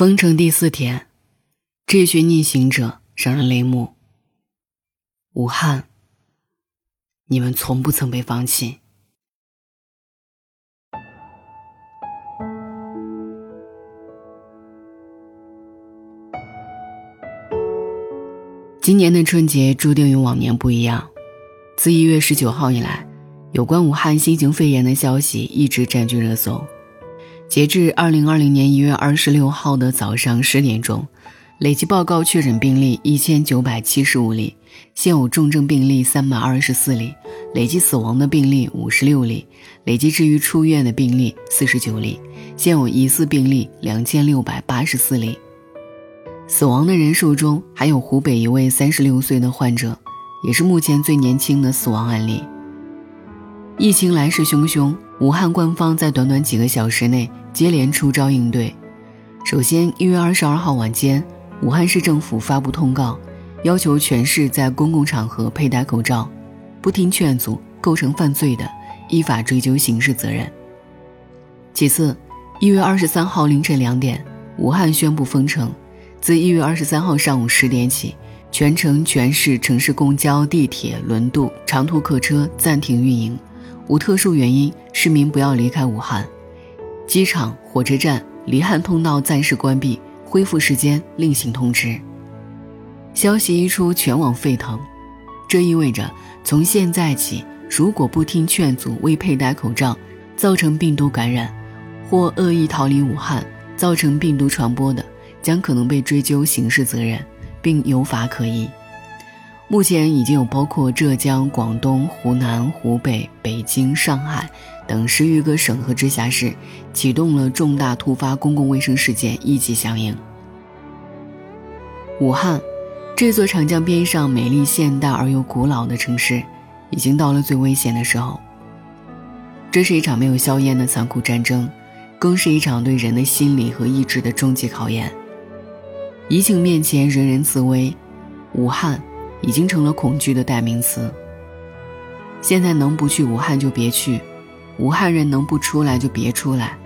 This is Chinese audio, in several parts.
封城第四天，这群逆行者让人泪目。武汉，你们从不曾被放弃。今年的春节注定与往年不一样。自一月十九号以来，有关武汉新型肺炎的消息一直占据热搜。截至二零二零年一月二十六号的早上十点钟，累计报告确诊病例一千九百七十五例，现有重症病例三百二十四例，累计死亡的病例五十六例，累计治愈出院的病例四十九例，现有疑似病例两千六百八十四例。死亡的人数中还有湖北一位三十六岁的患者，也是目前最年轻的死亡案例。疫情来势汹汹，武汉官方在短短几个小时内。接连出招应对。首先，一月二十二号晚间，武汉市政府发布通告，要求全市在公共场合佩戴口罩，不听劝阻构成犯罪的，依法追究刑事责任。其次，一月二十三号凌晨两点，武汉宣布封城，自一月二十三号上午十点起，全城全市城市公交、地铁、轮渡、长途客车暂停运营，无特殊原因，市民不要离开武汉。机场、火车站、离汉通道暂时关闭，恢复时间另行通知。消息一出，全网沸腾。这意味着，从现在起，如果不听劝阻、未佩戴口罩，造成病毒感染，或恶意逃离武汉，造成病毒传播的，将可能被追究刑事责任，并有法可依。目前已经有包括浙江、广东、湖南、湖北、北京、上海等十余个省和直辖市启动了重大突发公共卫生事件一级响应。武汉，这座长江边上美丽现代而又古老的城市，已经到了最危险的时候。这是一场没有硝烟的残酷战争，更是一场对人的心理和意志的终极考验。疫情面前，人人自危，武汉。已经成了恐惧的代名词。现在能不去武汉就别去，武汉人能不出来就别出来。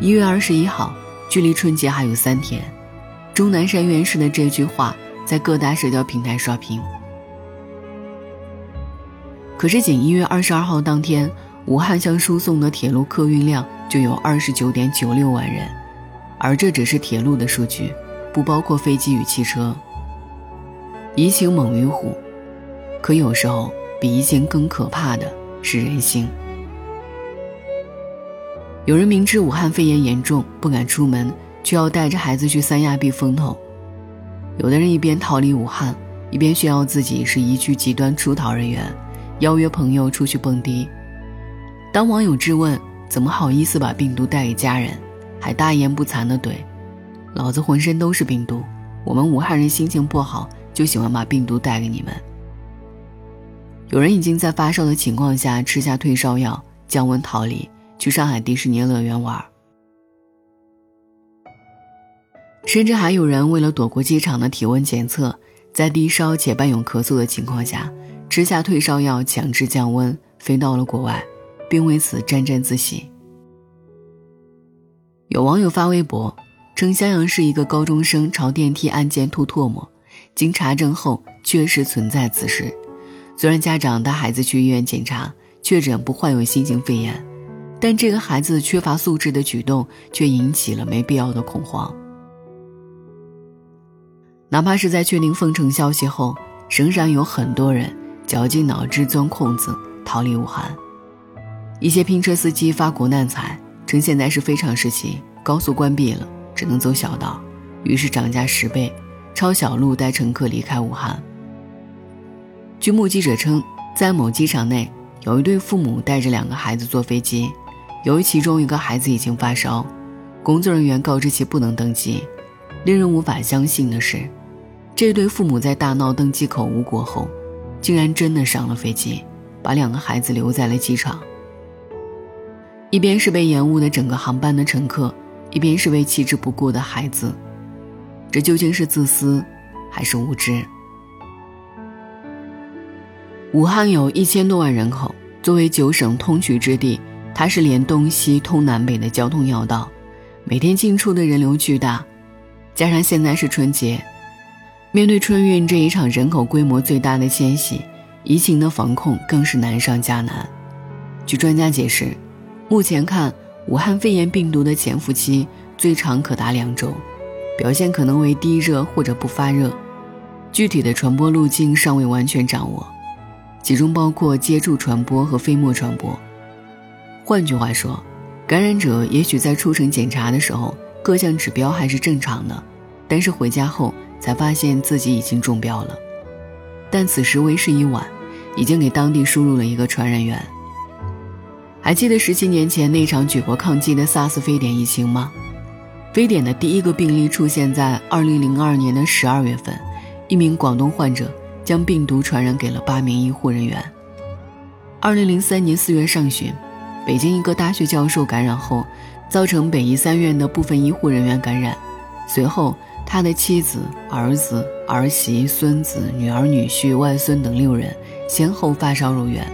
一月二十一号，距离春节还有三天，钟南山院士的这句话在各大社交平台刷屏。可是，仅一月二十二号当天，武汉向输送的铁路客运量就有二十九点九六万人，而这只是铁路的数据，不包括飞机与汽车。疫情猛于虎，可有时候比疫情更可怕的是人性。有人明知武汉肺炎严重不敢出门，却要带着孩子去三亚避风头；有的人一边逃离武汉，一边炫耀自己是一具极端出逃人员，邀约朋友出去蹦迪。当网友质问怎么好意思把病毒带给家人，还大言不惭地怼：“老子浑身都是病毒，我们武汉人心情不好。”就喜欢把病毒带给你们。有人已经在发烧的情况下吃下退烧药降温逃离，去上海迪士尼乐园玩。甚至还有人为了躲过机场的体温检测，在低烧且伴有咳嗽的情况下吃下退烧药强制降温，飞到了国外，并为此沾沾自喜。有网友发微博称，襄阳市一个高中生朝电梯按键吐唾沫。经查证后，确实存在此事。虽然家长带孩子去医院检查，确诊不患有新型肺炎，但这个孩子缺乏素质的举动却引起了没必要的恐慌。哪怕是在确定封城消息后，仍然有很多人绞尽脑汁钻空子逃离武汉。一些拼车司机发国难财，称现在是非常时期，高速关闭了，只能走小道，于是涨价十倍。抄小路带乘客离开武汉。据目击者称，在某机场内，有一对父母带着两个孩子坐飞机，由于其中一个孩子已经发烧，工作人员告知其不能登机。令人无法相信的是，这对父母在大闹登机口无果后，竟然真的上了飞机，把两个孩子留在了机场。一边是被延误的整个航班的乘客，一边是被弃之不顾的孩子。这究竟是自私，还是无知？武汉有一千多万人口，作为九省通衢之地，它是连东西通南北的交通要道，每天进出的人流巨大，加上现在是春节，面对春运这一场人口规模最大的迁徙，疫情的防控更是难上加难。据专家解释，目前看，武汉肺炎病毒的潜伏期最长可达两周，表现可能为低热或者不发热，具体的传播路径尚未完全掌握，其中包括接触传播和飞沫传播。换句话说，感染者也许在出城检查的时候，各项指标还是正常的，但是回家后才发现自己已经中标了。但此时为时已晚，已经给当地输入了一个传染源。还记得十七年前那场举国抗击的 SARS 非典疫情吗？非典的第一个病例出现在二零零二年的十二月份，一名广东患者将病毒传染给了八名医护人员。二零零三年四月上旬。北京一个大学教授感染后，造成北医三院的部分医护人员感染。随后，他的妻子、儿子、儿媳、孙子、女儿、女婿、外孙等六人先后发烧入院。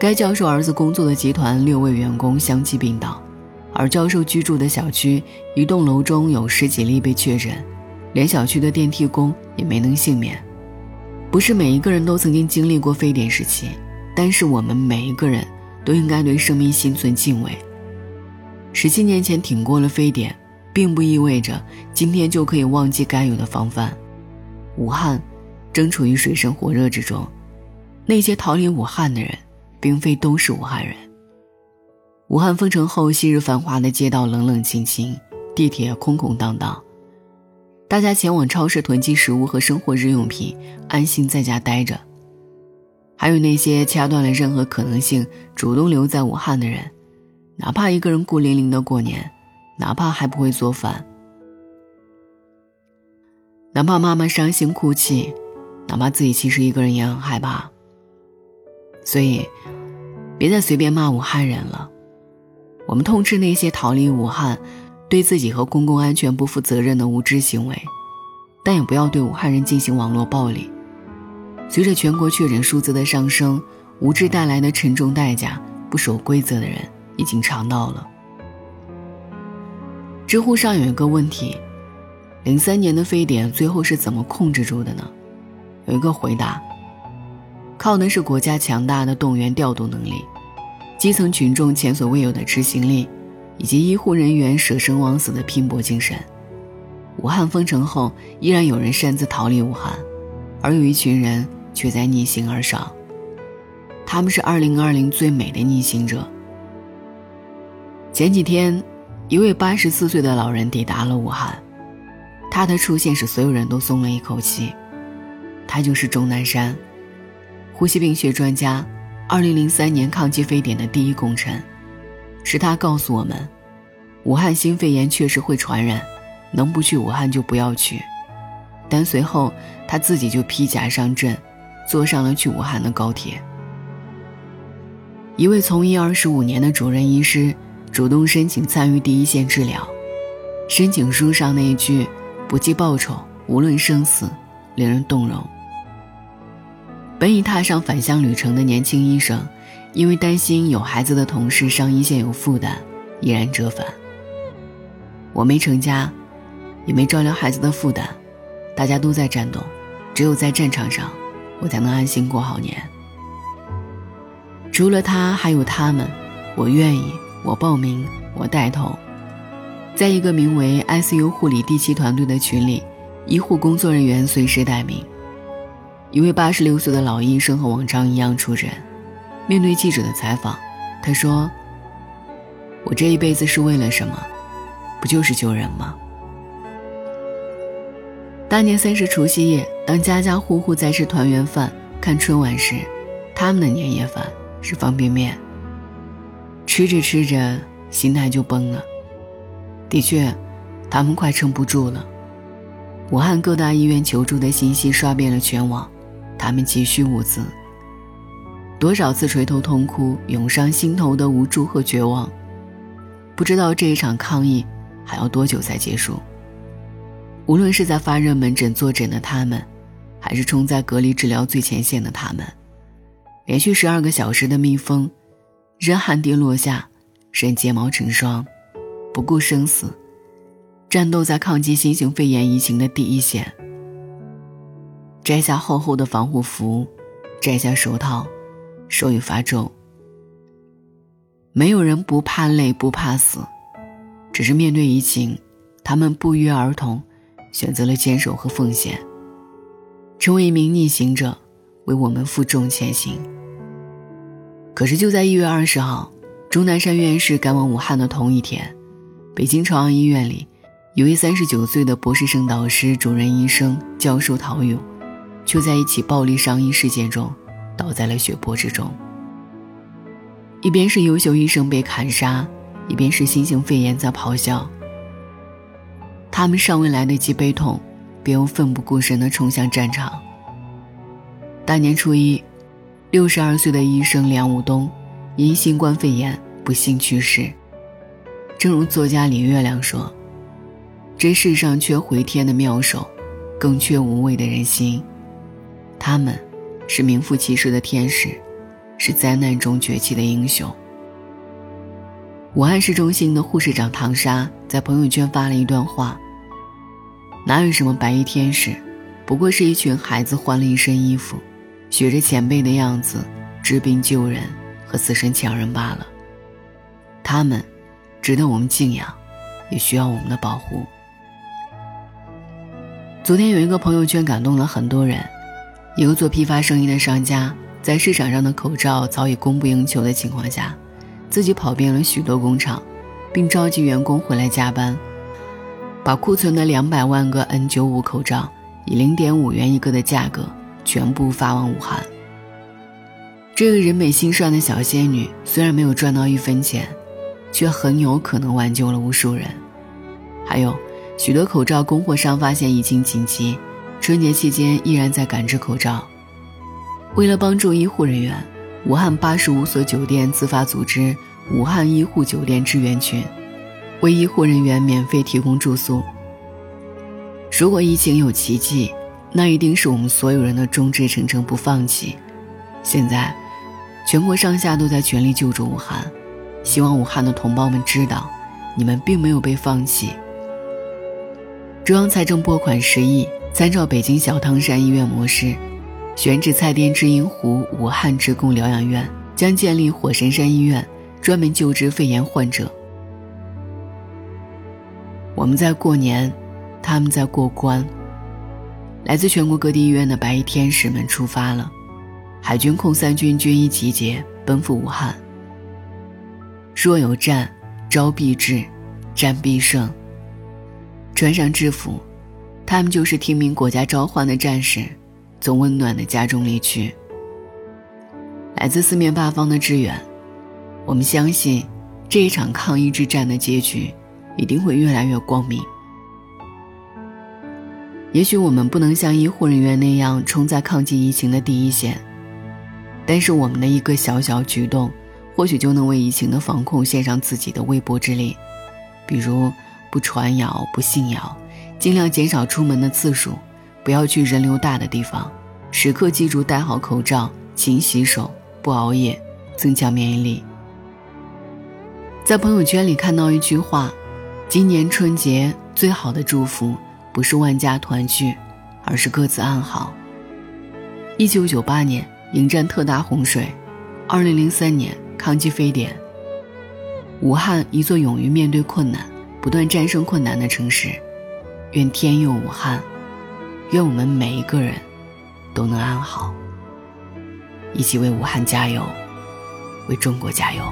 该教授儿子工作的集团六位员工相继病倒，而教授居住的小区一栋楼中有十几例被确诊，连小区的电梯工也没能幸免。不是每一个人都曾经经历过非典时期，但是我们每一个人。都应该对生命心存敬畏。十七年前挺过了非典，并不意味着今天就可以忘记该有的防范。武汉正处于水深火热之中，那些逃离武汉的人，并非都是武汉人。武汉封城后，昔日繁华的街道冷冷清清，地铁空空荡荡，大家前往超市囤积食物和生活日用品，安心在家待着。还有那些掐断了任何可能性主动留在武汉的人，哪怕一个人孤零零的过年，哪怕还不会做饭，哪怕妈妈伤心哭泣，哪怕自己其实一个人也很害怕。所以，别再随便骂武汉人了。我们痛斥那些逃离武汉、对自己和公共安全不负责任的无知行为，但也不要对武汉人进行网络暴力。随着全国确诊数字的上升，无知带来的沉重代价，不守规则的人已经尝到了。知乎上有一个问题：零三年的非典最后是怎么控制住的呢？有一个回答：靠的是国家强大的动员调度能力，基层群众前所未有的执行力，以及医护人员舍生忘死的拼搏精神。武汉封城后，依然有人擅自逃离武汉，而有一群人。却在逆行而上。他们是2020最美的逆行者。前几天，一位84岁的老人抵达了武汉，他的出现使所有人都松了一口气。他就是钟南山，呼吸病学专家，2003年抗击非典的第一功臣。是他告诉我们，武汉新肺炎确实会传染，能不去武汉就不要去。但随后他自己就披甲上阵。坐上了去武汉的高铁。一位从医二十五年的主任医师主动申请参与第一线治疗，申请书上那一句“不计报酬，无论生死”，令人动容。本已踏上返乡旅程的年轻医生，因为担心有孩子的同事上一线有负担，毅然折返。我没成家，也没照料孩子的负担，大家都在战斗，只有在战场上。我才能安心过好年。除了他，还有他们。我愿意，我报名，我带头。在一个名为 “ICU 护理第七团队”的群里，医护工作人员随时待命。一位八十六岁的老医生和往常一样出诊。面对记者的采访，他说：“我这一辈子是为了什么？不就是救人吗？”大年三十除夕夜，当家家户户在吃团圆饭、看春晚时，他们的年夜饭是方便面。吃着吃着，心态就崩了。的确，他们快撑不住了。武汉各大医院求助的信息刷遍了全网，他们急需物资。多少次垂头痛哭，涌上心头的无助和绝望。不知道这一场抗疫还要多久才结束。无论是在发热门诊坐诊的他们，还是冲在隔离治疗最前线的他们，连续十二个小时的密封，人汗滴落下，人睫毛成霜，不顾生死，战斗在抗击新型肺炎疫情的第一线。摘下厚厚的防护服，摘下手套，手语发皱。没有人不怕累，不怕死，只是面对疫情，他们不约而同选择了坚守和奉献，成为一名逆行者，为我们负重前行。可是就在一月二十号，钟南山院士赶往武汉的同一天，北京朝阳医院里，一位三十九岁的博士生导师、主任医生、教授陶勇，却在一起暴力伤医事件中，倒在了血泊之中。一边是优秀医生被砍杀，一边是新型肺炎在咆哮。他们尚未来得及悲痛，便又奋不顾身地冲向战场。大年初一，六十二岁的医生梁武东因新冠肺炎不幸去世。正如作家李月亮说：“这世上缺回天的妙手，更缺无畏的人心。他们，是名副其实的天使。”是灾难中崛起的英雄。武汉市中心的护士长唐莎在朋友圈发了一段话：“哪有什么白衣天使，不过是一群孩子换了一身衣服，学着前辈的样子治病救人和死神抢人罢了。他们，值得我们敬仰，也需要我们的保护。”昨天有一个朋友圈感动了很多人，一个做批发生意的商家。在市场上的口罩早已供不应求的情况下，自己跑遍了许多工厂，并召集员工回来加班，把库存的两百万个 N95 口罩以零点五元一个的价格全部发往武汉。这个人美心善的小仙女虽然没有赚到一分钱，却很有可能挽救了无数人。还有许多口罩供货商发现疫情紧急，春节期间依然在赶制口罩。为了帮助医护人员，武汉八十五所酒店自发组织“武汉医护酒店支援群”，为医护人员免费提供住宿。如果疫情有奇迹，那一定是我们所有人的众志成城不放弃。现在，全国上下都在全力救助武汉，希望武汉的同胞们知道，你们并没有被放弃。中央财政拨款十亿，参照北京小汤山医院模式。选址蔡甸知音湖武汉职工疗养院，将建立火神山医院，专门救治肺炎患者。我们在过年，他们在过关。来自全国各地医院的白衣天使们出发了，海军空三军军医集结，奔赴武汉。若有战，招必至，战必胜。穿上制服，他们就是听命国家召唤的战士。从温暖的家中离去，来自四面八方的支援，我们相信这一场抗疫之战的结局一定会越来越光明。也许我们不能像医护人员那样冲在抗击疫情的第一线，但是我们的一个小小举动，或许就能为疫情的防控献上自己的微薄之力，比如不传谣、不信谣，尽量减少出门的次数。不要去人流大的地方，时刻记住戴好口罩、勤洗手、不熬夜，增强免疫力。在朋友圈里看到一句话：“今年春节最好的祝福，不是万家团聚，而是各自安好。”一九九八年迎战特大洪水，二零零三年抗击非典。武汉一座勇于面对困难、不断战胜困难的城市，愿天佑武汉。愿我们每一个人都能安好，一起为武汉加油，为中国加油。